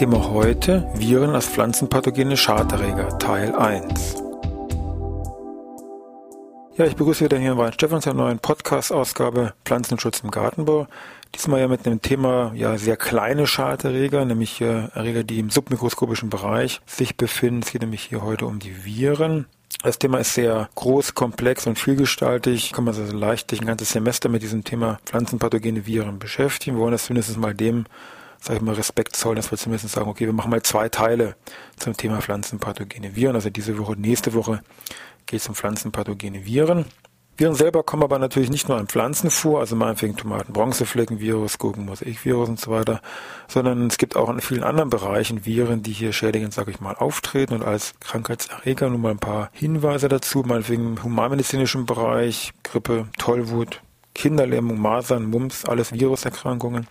Thema heute Viren als pflanzenpathogene Schaderreger Teil 1. Ja, ich begrüße wieder hier in Weinstefan zur neuen Podcast-Ausgabe Pflanzenschutz im Gartenbau. Diesmal ja mit einem Thema, ja, sehr kleine Schaderreger, nämlich äh, Erreger, die im submikroskopischen Bereich sich befinden. Es geht nämlich hier heute um die Viren. Das Thema ist sehr groß, komplex und vielgestaltig. Kann man also leicht ein ganzes Semester mit diesem Thema pflanzenpathogene Viren beschäftigen. Wir wollen das zumindest mal dem sage ich mal, Respekt zollen, dass wir zumindest sagen, okay, wir machen mal zwei Teile zum Thema pflanzenpathogene Viren. Also diese Woche, nächste Woche geht es um pflanzenpathogene Viren. Viren selber kommen aber natürlich nicht nur an Pflanzen vor, also meinetwegen Tomaten, Bronzefleckenvirus, Gurkenmosaikvirus und so weiter, sondern es gibt auch in vielen anderen Bereichen Viren, die hier schädigend, sage ich mal, auftreten und als Krankheitserreger nur mal ein paar Hinweise dazu, meinetwegen im humanmedizinischen Bereich, Grippe, Tollwut, Kinderlähmung, Masern, Mumps, alles Viruserkrankungen.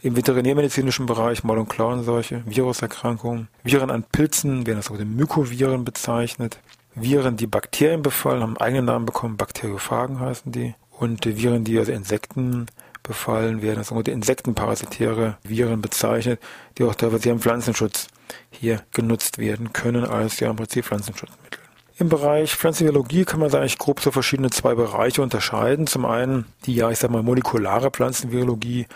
Im veterinärmedizinischen Bereich Maul- und Klauenseuche, Viruserkrankungen, Viren an Pilzen werden als Mykoviren bezeichnet. Viren, die Bakterien befallen, haben einen eigenen Namen bekommen, Bakteriophagen heißen die. Und Viren, die also Insekten befallen werden, als insektenparasitäre Viren bezeichnet, die auch teilweise im Pflanzenschutz hier genutzt werden können als ja im Prinzip Pflanzenschutzmittel. Im Bereich Pflanzenbiologie kann man eigentlich grob so verschiedene zwei Bereiche unterscheiden. Zum einen die, ja, ich sag mal, molekulare Pflanzenbiologie,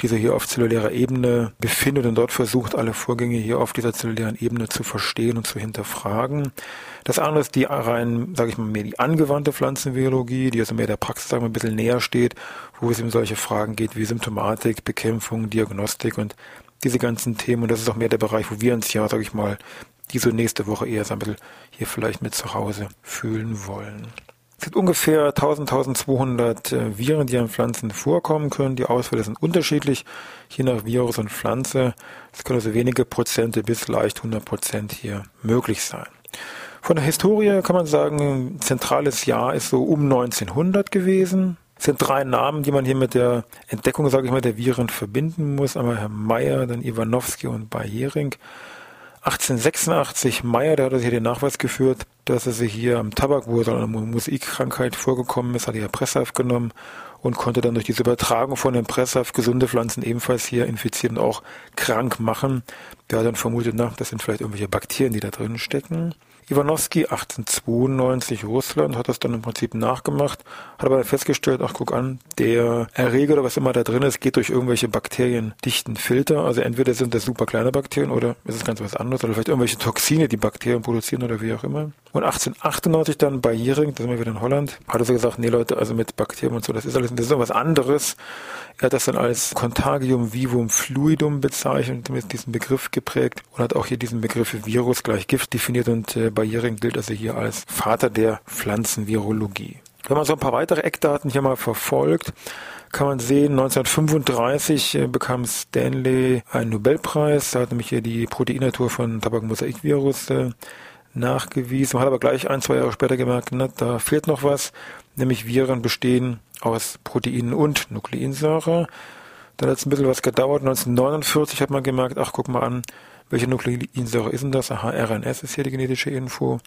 die sich hier auf zellulärer Ebene befindet und dort versucht, alle Vorgänge hier auf dieser zellulären Ebene zu verstehen und zu hinterfragen. Das andere ist die rein, sage ich mal, mehr die angewandte Pflanzenbiologie, die also mehr der Praxis sagen wir, ein bisschen näher steht, wo es um solche Fragen geht wie Symptomatik, Bekämpfung, Diagnostik und diese ganzen Themen. Und das ist auch mehr der Bereich, wo wir uns ja, sage ich mal, diese nächste Woche eher so ein bisschen hier vielleicht mit zu Hause fühlen wollen. Es gibt ungefähr 1000, 1200 äh, Viren, die an Pflanzen vorkommen können. Die Ausfälle sind unterschiedlich, je nach Virus und Pflanze. Es können also wenige Prozente bis leicht 100 Prozent hier möglich sein. Von der Historie kann man sagen, zentrales Jahr ist so um 1900 gewesen. Es sind drei Namen, die man hier mit der Entdeckung, sage ich mal, der Viren verbinden muss. Einmal Herr Meyer, dann Iwanowski und Bayering. 1886 Meyer, der hat hier den Nachweis geführt, dass er sich hier am Tabakwurzel eine Musikkrankheit vorgekommen ist, hat er Presshaft genommen und konnte dann durch diese Übertragung von dem Presshaft gesunde Pflanzen ebenfalls hier infizieren und auch krank machen. Der hat dann vermutet, na, das sind vielleicht irgendwelche Bakterien, die da drin stecken. Iwanowski 1892 Russland hat das dann im Prinzip nachgemacht, hat aber festgestellt, ach guck an, der Erreger oder was immer da drin ist, geht durch irgendwelche bakteriendichten Filter. Also entweder sind das super kleine Bakterien oder ist es ganz was anderes oder vielleicht irgendwelche Toxine, die Bakterien produzieren oder wie auch immer. Und 1898 dann bei Jering, da sind wir wieder in Holland, hat er so gesagt, nee Leute, also mit Bakterien und so, das ist alles, das ist was anderes. Er hat das dann als Contagium vivum fluidum bezeichnet, mit diesem Begriff geprägt und hat auch hier diesen Begriff Virus gleich Gift definiert und äh, bei Jering gilt also hier als Vater der Pflanzenvirologie. Wenn man so ein paar weitere Eckdaten hier mal verfolgt, kann man sehen, 1935 äh, bekam Stanley einen Nobelpreis. Da hat nämlich hier die Proteinnatur von Tabakmosaikvirus äh, nachgewiesen. Man hat aber gleich ein, zwei Jahre später gemerkt, na, da fehlt noch was, nämlich Viren bestehen aus Proteinen und Nukleinsäure. Dann hat es ein bisschen was gedauert. 1949 hat man gemerkt, ach, guck mal an, welche Nukleinsäure ist denn das? Aha, RNS ist hier die genetische Info.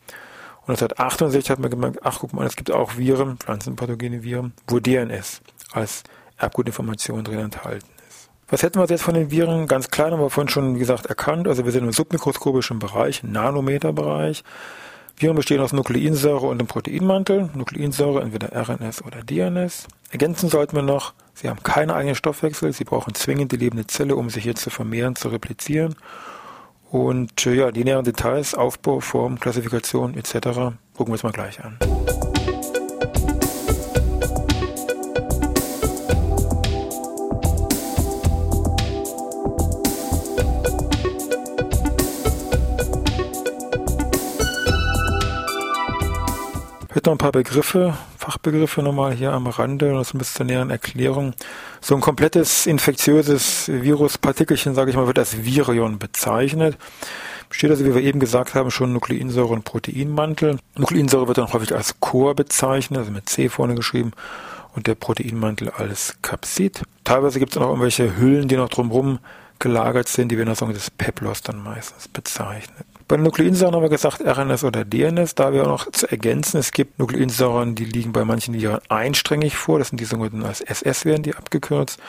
Und 1968 hat man gemerkt, ach, guck mal, es gibt auch Viren, pflanzenpathogene Viren, wo DNS als Erbgutinformation drin enthalten ist. Was hätten wir jetzt von den Viren? Ganz klein haben wir vorhin schon, wie gesagt, erkannt. Also wir sind im submikroskopischen Bereich, Nanometerbereich. Viren bestehen aus Nukleinsäure und dem Proteinmantel. Nukleinsäure entweder RNS oder DNS. Ergänzen sollten wir noch, sie haben keine eigenen Stoffwechsel, sie brauchen zwingend die lebende Zelle, um sich hier zu vermehren, zu replizieren. Und äh, ja, die näheren Details, Aufbau, Form, Klassifikation etc. gucken wir uns mal gleich an. Heute noch ein paar Begriffe Fachbegriffe nochmal hier am Rande, das ein bisschen zur näheren Erklärung. So ein komplettes infektiöses Viruspartikelchen, sage ich mal, wird als Virion bezeichnet. Besteht also, wie wir eben gesagt haben, schon Nukleinsäure und Proteinmantel. Nukleinsäure wird dann häufig als Chor bezeichnet, also mit C vorne geschrieben, und der Proteinmantel als Capsid. Teilweise gibt es noch irgendwelche Hüllen, die noch drumherum gelagert sind, die werden als sogenanntes Peplos dann meistens bezeichnet. Bei Nukleinsäuren haben wir gesagt RNS oder DNS. Da wir auch noch zu ergänzen, es gibt Nukleinsäuren, die liegen bei manchen Viren einsträngig vor. Das sind die sogenannten als SS werden die abgekürzt.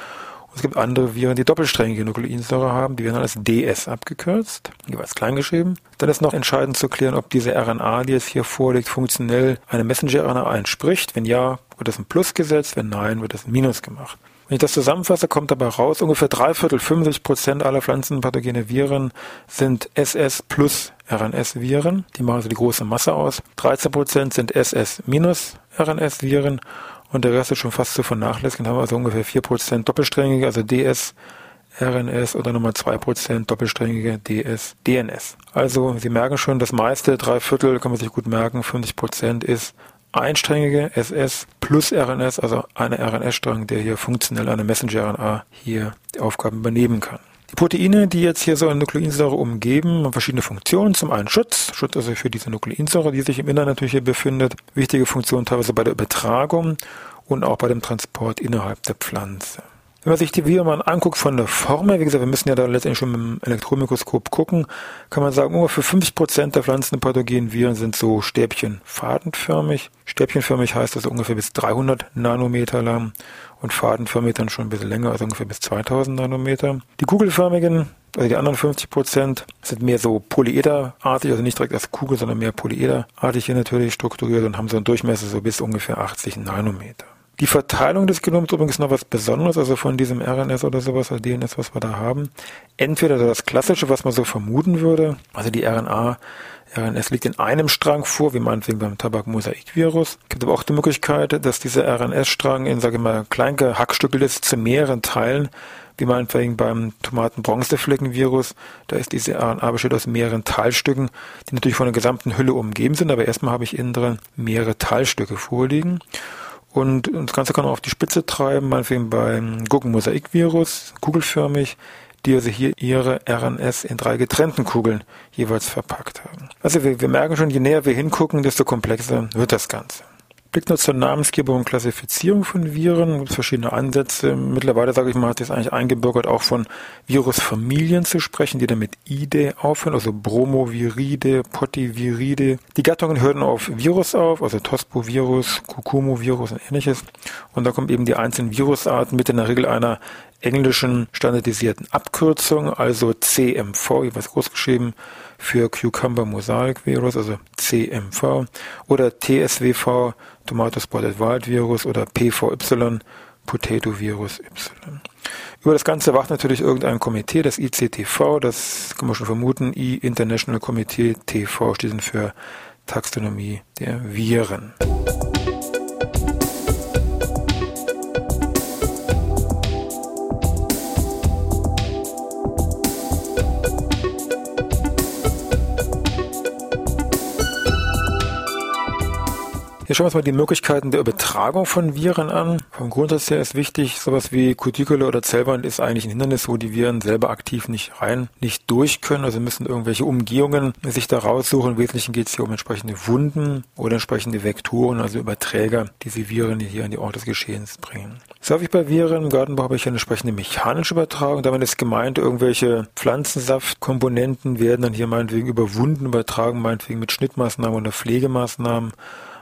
Und es gibt andere Viren, die doppelsträngige Nukleinsäure haben. Die werden als DS abgekürzt, jeweils kleingeschrieben. Dann ist noch entscheidend zu klären, ob diese RNA, die jetzt hier vorliegt, funktionell einer Messenger-RNA entspricht. Wenn ja, wird das ein Plus gesetzt. Wenn nein, wird das ein Minus gemacht. Wenn ich das zusammenfasse, kommt dabei raus, ungefähr drei Viertel, 50 Prozent aller pflanzenpathogene Viren sind SS plus RNS-Viren. Die machen also die große Masse aus. 13 Prozent sind SS minus RNS-Viren und der Rest ist schon fast zu vernachlässigen. Haben wir also ungefähr 4 Prozent doppelsträngige, also DS, RNS oder nochmal 2% doppelsträngige DS, DNS. Also Sie merken schon, das meiste, drei Viertel, kann man sich gut merken, 50% ist einsträngige SS plus RNS, also eine RNS-Strang, der hier funktionell eine Messenger-RNA hier die Aufgaben übernehmen kann. Die Proteine, die jetzt hier so eine Nukleinsäure umgeben, haben verschiedene Funktionen. Zum einen Schutz, Schutz also für diese Nukleinsäure, die sich im Innern natürlich hier befindet. Wichtige Funktion teilweise bei der Übertragung und auch bei dem Transport innerhalb der Pflanze. Wenn man sich die Viren mal anguckt von der Form her, wie gesagt, wir müssen ja da letztendlich schon mit dem Elektronenmikroskop gucken, kann man sagen, ungefähr 50 Prozent der pflanzenpathogenen Viren sind so stäbchenfadenförmig. Stäbchenförmig heißt also ungefähr bis 300 Nanometer lang und fadenförmig dann schon ein bisschen länger, also ungefähr bis 2000 Nanometer. Die kugelförmigen, also die anderen 50 Prozent, sind mehr so polyederartig, also nicht direkt als Kugel, sondern mehr polyederartig hier natürlich strukturiert und haben so einen Durchmesser so bis ungefähr 80 Nanometer. Die Verteilung des Genoms übrigens noch was Besonderes, also von diesem RNS oder sowas, oder DNS, was wir da haben. Entweder das klassische, was man so vermuten würde, also die RNA, RNS liegt in einem Strang vor, wie meinetwegen beim Tabakmosaikvirus. Es gibt aber auch die Möglichkeit, dass dieser RNS-Strang in, sage ich mal, klein gehackstückelt ist zu mehreren Teilen, wie meinetwegen beim Tomaten-Bronzefleckenvirus. Da ist diese RNA besteht aus mehreren Teilstücken, die natürlich von der gesamten Hülle umgeben sind, aber erstmal habe ich innen drin mehrere Teilstücke vorliegen. Und das Ganze kann man auf die Spitze treiben, meinetwegen beim Gurkenmosaikvirus, kugelförmig, die also hier ihre RNS in drei getrennten Kugeln jeweils verpackt haben. Also wir, wir merken schon, je näher wir hingucken, desto komplexer wird das Ganze. Blick nur zur Namensgebung und Klassifizierung von Viren. Es gibt verschiedene Ansätze. Mittlerweile, sage ich mal, hat es eigentlich eingebürgert, auch von Virusfamilien zu sprechen, die dann mit IDE aufhören, also Bromoviride, Potiviride. Die Gattungen hören auf Virus auf, also Tospovirus, Kukumovirus und ähnliches. Und da kommen eben die einzelnen Virusarten mit in der Regel einer englischen standardisierten Abkürzung, also CMV, jeweils groß geschrieben, für Cucumber Mosaic Virus, also CMV, oder TSWV, Tomato Spotted Wild Virus, oder PVY, Potato Virus Y. Über das Ganze wacht natürlich irgendein Komitee, das ICTV, das kann man schon vermuten, I International Committee TV steht für Taxonomie der Viren. Hier schauen wir uns mal die Möglichkeiten der Übertragung von Viren an. Vom Grundsatz her ist wichtig, sowas wie Cuticule oder Zellwand ist eigentlich ein Hindernis, wo die Viren selber aktiv nicht rein, nicht durch können. Also müssen irgendwelche Umgehungen sich da raussuchen. Im Wesentlichen geht es hier um entsprechende Wunden oder entsprechende Vektoren, also Überträger, diese Viren hier an die Ort des Geschehens bringen. So habe ich bei Viren im Gartenbau habe ich eine entsprechende mechanische Übertragung. Damit ist gemeint, irgendwelche Pflanzensaftkomponenten werden dann hier meinetwegen über Wunden übertragen, meinetwegen mit Schnittmaßnahmen oder Pflegemaßnahmen.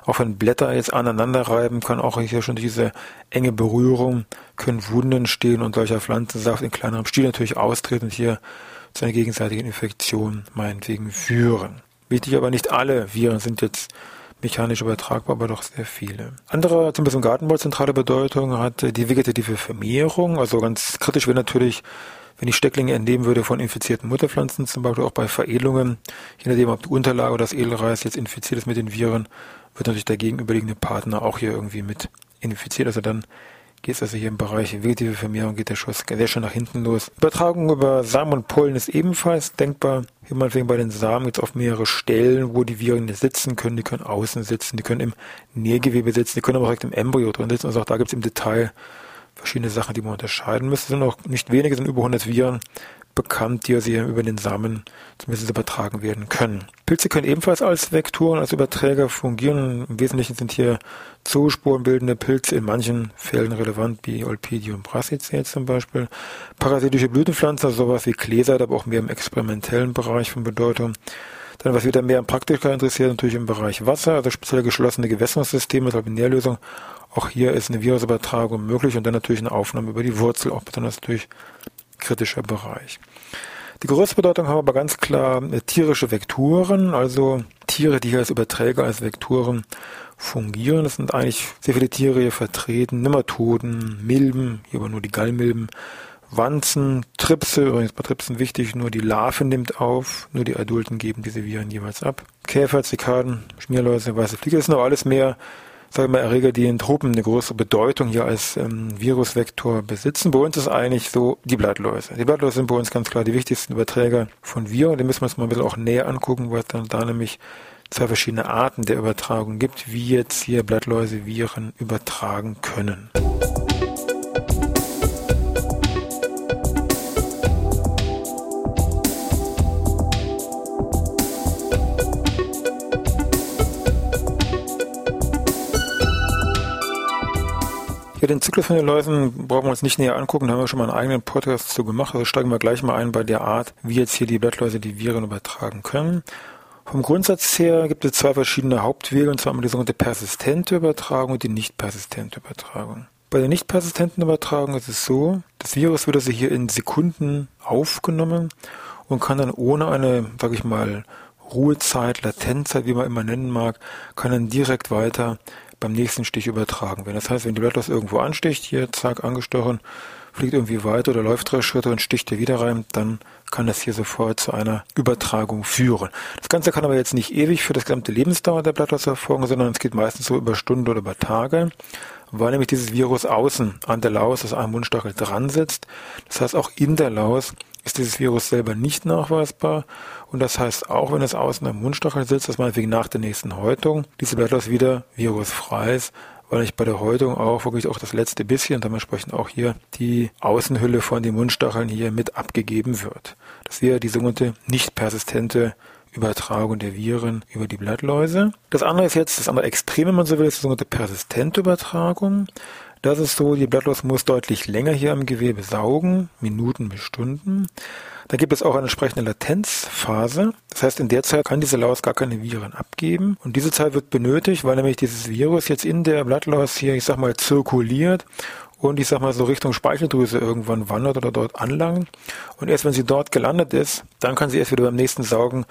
Auch wenn Blätter jetzt aneinander reiben, kann auch hier schon diese enge Berührung, können Wunden entstehen und solcher Pflanzensaft in kleinerem Stil natürlich austreten und hier zu einer gegenseitigen Infektion meinetwegen führen. Wichtig aber nicht alle Viren sind jetzt mechanisch übertragbar, aber doch sehr viele. Andere, zum Beispiel im Gartenbau zentrale Bedeutung hat die vegetative Vermehrung. Also ganz kritisch wäre natürlich, wenn ich Stecklinge entnehmen würde von infizierten Mutterpflanzen, zum Beispiel auch bei Veredelungen, je nachdem, ob die Unterlage oder das Edelreis jetzt infiziert ist mit den Viren, wird natürlich der gegenüberliegende Partner auch hier irgendwie mit infiziert. Also dann geht es also hier im Bereich vegetative Vermehrung, geht der Schuss sehr schön nach hinten los. Übertragung über Samen und Pollen ist ebenfalls denkbar. Hier meinetwegen bei den Samen jetzt auf mehrere Stellen, wo die Viren sitzen können. Die können außen sitzen, die können im Nährgewebe sitzen, die können aber auch direkt im Embryo drin sitzen. Also auch da gibt es im Detail verschiedene Sachen, die man unterscheiden müsste. Es sind noch nicht wenige, sind über 100 Viren bekannt, die sie über den Samen zumindest übertragen werden können. Pilze können ebenfalls als Vektoren, als Überträger fungieren. Im Wesentlichen sind hier Zoosporenbildende Pilze in manchen Fällen relevant, wie Olpidium brassicea zum Beispiel. Parasitische Blütenpflanzen, sowas wie Gläser, aber auch mehr im experimentellen Bereich von Bedeutung. Dann, was wieder mehr an Praktiker interessiert, natürlich im Bereich Wasser, also speziell geschlossene Gewässerungssysteme, Binärlösung. Auch hier ist eine Virusübertragung möglich und dann natürlich eine Aufnahme über die Wurzel, auch besonders natürlich kritischer Bereich. Die größte Bedeutung haben aber ganz klar äh, tierische Vektoren, also Tiere, die hier als Überträger, als Vektoren fungieren. Das sind eigentlich sehr viele Tiere hier vertreten. Nematoden, Milben, hier aber nur die Gallmilben, Wanzen, Tripse, übrigens bei Tripsen wichtig, nur die Larve nimmt auf, nur die Adulten geben diese Viren jeweils ab. Käfer, Zikaden, Schmierläuse, weiße Fliege, das sind aber alles mehr sagen wir mal, Erreger, die in Truppen eine größere Bedeutung hier als ähm, Virusvektor besitzen. Bei uns ist eigentlich so die Blattläuse. Die Blattläuse sind bei uns ganz klar die wichtigsten Überträger von Viren. Die müssen wir uns mal ein bisschen auch näher angucken, weil es dann da nämlich zwei verschiedene Arten der Übertragung gibt, wie jetzt hier Blattläuse Viren übertragen können. Den Zyklus von den Läusen brauchen wir uns nicht näher angucken, da haben wir schon mal einen eigenen Podcast zu gemacht. Also steigen wir gleich mal ein bei der Art, wie jetzt hier die Blattläuse die Viren übertragen können. Vom Grundsatz her gibt es zwei verschiedene Hauptwege, und zwar einmal die sogenannte persistente Übertragung und die nicht persistente Übertragung. Bei der nicht persistenten Übertragung ist es so, das Virus wird also hier in Sekunden aufgenommen und kann dann ohne eine, sag ich mal, Ruhezeit, Latenzzeit, wie man immer nennen mag, kann dann direkt weiter beim nächsten Stich übertragen werden. Das heißt, wenn die Blattlaus irgendwo ansticht, hier zack angestochen, fliegt irgendwie weiter oder läuft drei Schritte und sticht hier wieder rein, dann kann das hier sofort zu einer Übertragung führen. Das Ganze kann aber jetzt nicht ewig für das gesamte Lebensdauer der Blattlaus erfolgen, sondern es geht meistens so über Stunden oder über Tage, weil nämlich dieses Virus außen an der Laus, also am Mundstachel dran sitzt. Das heißt, auch in der Laus ist dieses Virus selber nicht nachweisbar und das heißt, auch wenn es außen am Mundstachel sitzt, dass man wegen nach der nächsten Häutung diese Blattlaus wieder virusfrei ist, weil ich bei der Häutung auch wirklich auch das letzte bisschen und dementsprechend auch hier die Außenhülle von den Mundstacheln hier mit abgegeben wird. Das wäre die sogenannte nicht persistente Übertragung der Viren über die Blattläuse. Das andere ist jetzt das andere Extrem, wenn man so will, ist die sogenannte persistente Übertragung. Das ist so, die Blattlaus muss deutlich länger hier im Gewebe saugen, Minuten bis Stunden. Da gibt es auch eine entsprechende Latenzphase. Das heißt, in der Zeit kann diese Laus gar keine Viren abgeben. Und diese Zeit wird benötigt, weil nämlich dieses Virus jetzt in der Blattlaus hier, ich sag mal, zirkuliert und ich sag mal so Richtung Speicheldrüse irgendwann wandert oder dort anlangt. Und erst wenn sie dort gelandet ist, dann kann sie erst wieder beim nächsten Saugen,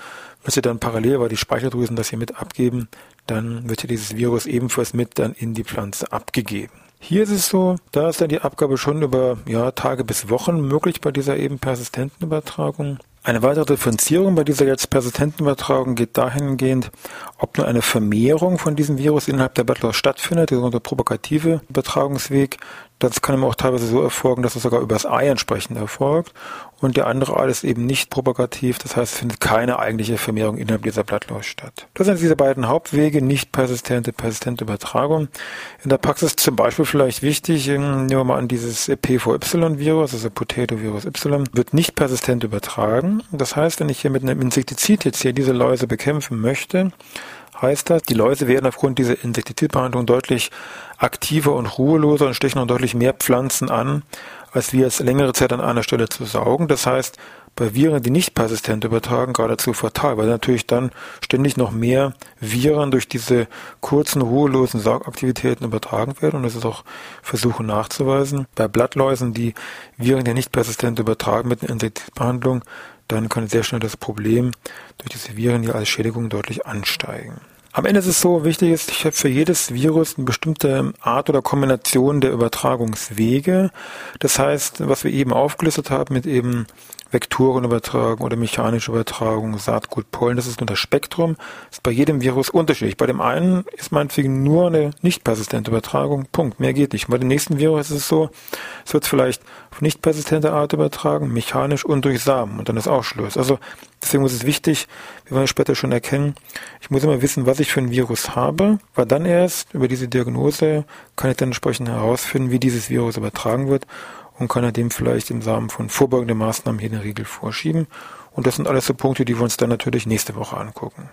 wenn sie dann parallel, weil die Speicheldrüsen das hier mit abgeben, dann wird hier dieses Virus ebenfalls mit dann in die Pflanze abgegeben. Hier ist es so, da ist dann die Abgabe schon über ja, Tage bis Wochen möglich bei dieser eben persistenten Übertragung. Eine weitere Differenzierung bei dieser jetzt persistenten Übertragung geht dahingehend, ob nur eine Vermehrung von diesem Virus innerhalb der Blattlaus stattfindet, der sogenannte propagative Übertragungsweg. Das kann auch teilweise so erfolgen, dass es sogar übers Ei entsprechend erfolgt. Und der andere Art ist eben nicht propagativ, das heißt, es findet keine eigentliche Vermehrung innerhalb dieser Blattlaus statt. Das sind diese beiden Hauptwege, nicht persistente, persistente Übertragung. In der Praxis zum Beispiel vielleicht wichtig, nehmen wir mal an, dieses PVY-Virus, also Potato-Virus Y, wird nicht persistent übertragen. Das heißt, wenn ich hier mit einem Insektizid jetzt hier diese Läuse bekämpfen möchte, heißt das, die Läuse werden aufgrund dieser Insektizidbehandlung deutlich aktiver und ruheloser und stechen noch deutlich mehr Pflanzen an, als wir es längere Zeit an einer Stelle zu saugen. Das heißt, bei Viren, die nicht persistent übertragen, geradezu fatal, weil natürlich dann ständig noch mehr Viren durch diese kurzen, ruhelosen Saugaktivitäten übertragen werden. Und das ist auch Versuche nachzuweisen. Bei Blattläusen, die Viren, die nicht persistent übertragen mit einer Insektizidbehandlung, dann kann sehr schnell das Problem durch diese Viren hier als Schädigung deutlich ansteigen. Am Ende ist es so, wichtig ist, ich habe für jedes Virus eine bestimmte Art oder Kombination der Übertragungswege. Das heißt, was wir eben aufgelistet haben mit eben Vektoren übertragen oder mechanische Übertragung, Saatgut, Pollen. Das ist nur das Spektrum. Ist bei jedem Virus unterschiedlich. Bei dem einen ist meinetwegen nur eine nicht persistente Übertragung. Punkt. Mehr geht nicht. Bei dem nächsten Virus ist es so, es wird vielleicht auf nicht persistente Art übertragen, mechanisch und durch Samen. Und dann ist auch Schluss. Also deswegen ist es wichtig, wir werden später schon erkennen, ich muss immer wissen, was ich für ein Virus habe, weil dann erst über diese Diagnose kann ich dann entsprechend herausfinden, wie dieses Virus übertragen wird und kann er dem vielleicht im Samen von vorbeugenden Maßnahmen hier den Riegel vorschieben. Und das sind alles so Punkte, die wir uns dann natürlich nächste Woche angucken.